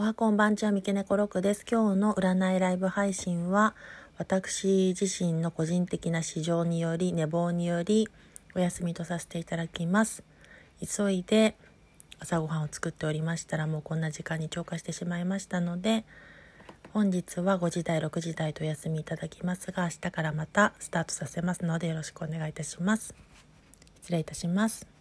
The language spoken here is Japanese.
おはこんばんちは三毛猫六です。今日の占いライブ配信は、私自身の個人的な市場により、寝坊により、お休みとさせていただきます。急いで朝ごはんを作っておりましたら、もうこんな時間に超過してしまいましたので、本日は5時台、6時台とお休みいただきますが、明日からまたスタートさせますので、よろしくお願いいたします。失礼いたします。